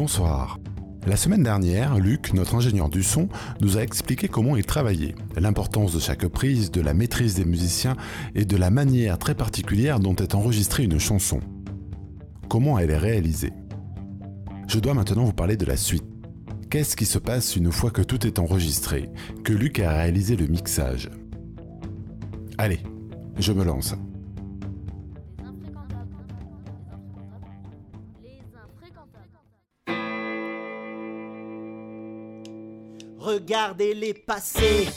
Bonsoir. La semaine dernière, Luc, notre ingénieur du son, nous a expliqué comment il travaillait, l'importance de chaque prise, de la maîtrise des musiciens et de la manière très particulière dont est enregistrée une chanson. Comment elle est réalisée. Je dois maintenant vous parler de la suite. Qu'est-ce qui se passe une fois que tout est enregistré, que Luc a réalisé le mixage? Allez, je me lance. Regardez-les passer,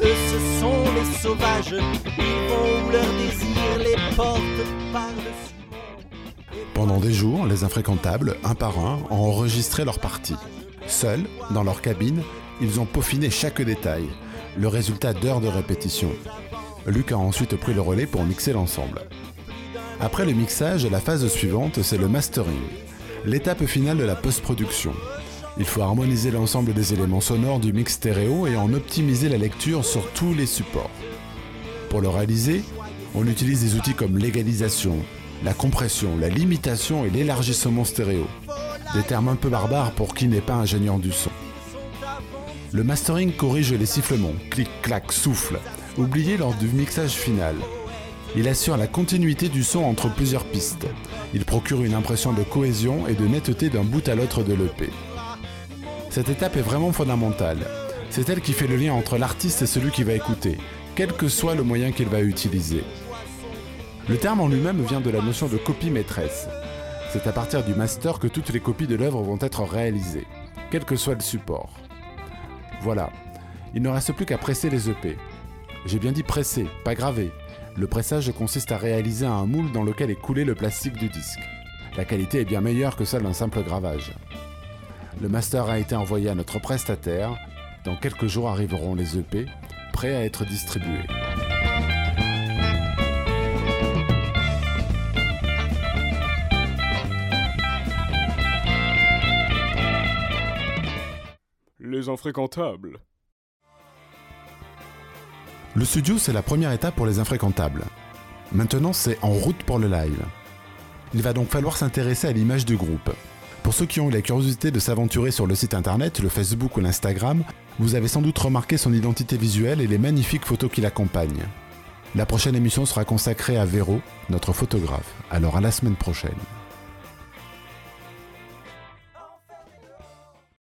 eux ce sont les sauvages, ils vont où leur désir les porte par-dessus. Pendant des jours, les infréquentables, un par un, ont enregistré leur partie. Seuls, dans leur cabine, ils ont peaufiné chaque détail, le résultat d'heures de répétition. Luc a ensuite pris le relais pour mixer l'ensemble. Après le mixage, la phase suivante, c'est le mastering, l'étape finale de la post-production. Il faut harmoniser l'ensemble des éléments sonores du mix stéréo et en optimiser la lecture sur tous les supports. Pour le réaliser, on utilise des outils comme l'égalisation, la compression, la limitation et l'élargissement stéréo. Des termes un peu barbares pour qui n'est pas ingénieur du son. Le mastering corrige les sifflements, clic, clac, souffle, oubliés lors du mixage final. Il assure la continuité du son entre plusieurs pistes. Il procure une impression de cohésion et de netteté d'un bout à l'autre de l'EP. Cette étape est vraiment fondamentale. C'est elle qui fait le lien entre l'artiste et celui qui va écouter, quel que soit le moyen qu'il va utiliser. Le terme en lui-même vient de la notion de copie maîtresse. C'est à partir du master que toutes les copies de l'œuvre vont être réalisées, quel que soit le support. Voilà, il ne reste plus qu'à presser les EP. J'ai bien dit presser, pas graver. Le pressage consiste à réaliser un moule dans lequel est coulé le plastique du disque. La qualité est bien meilleure que celle d'un simple gravage. Le master a été envoyé à notre prestataire. Dans quelques jours arriveront les EP, prêts à être distribués. Les infréquentables. Le studio, c'est la première étape pour les infréquentables. Maintenant, c'est en route pour le live. Il va donc falloir s'intéresser à l'image du groupe. Pour ceux qui ont eu la curiosité de s'aventurer sur le site internet, le Facebook ou l'Instagram, vous avez sans doute remarqué son identité visuelle et les magnifiques photos qui l'accompagnent. La prochaine émission sera consacrée à Véro, notre photographe. Alors à la semaine prochaine.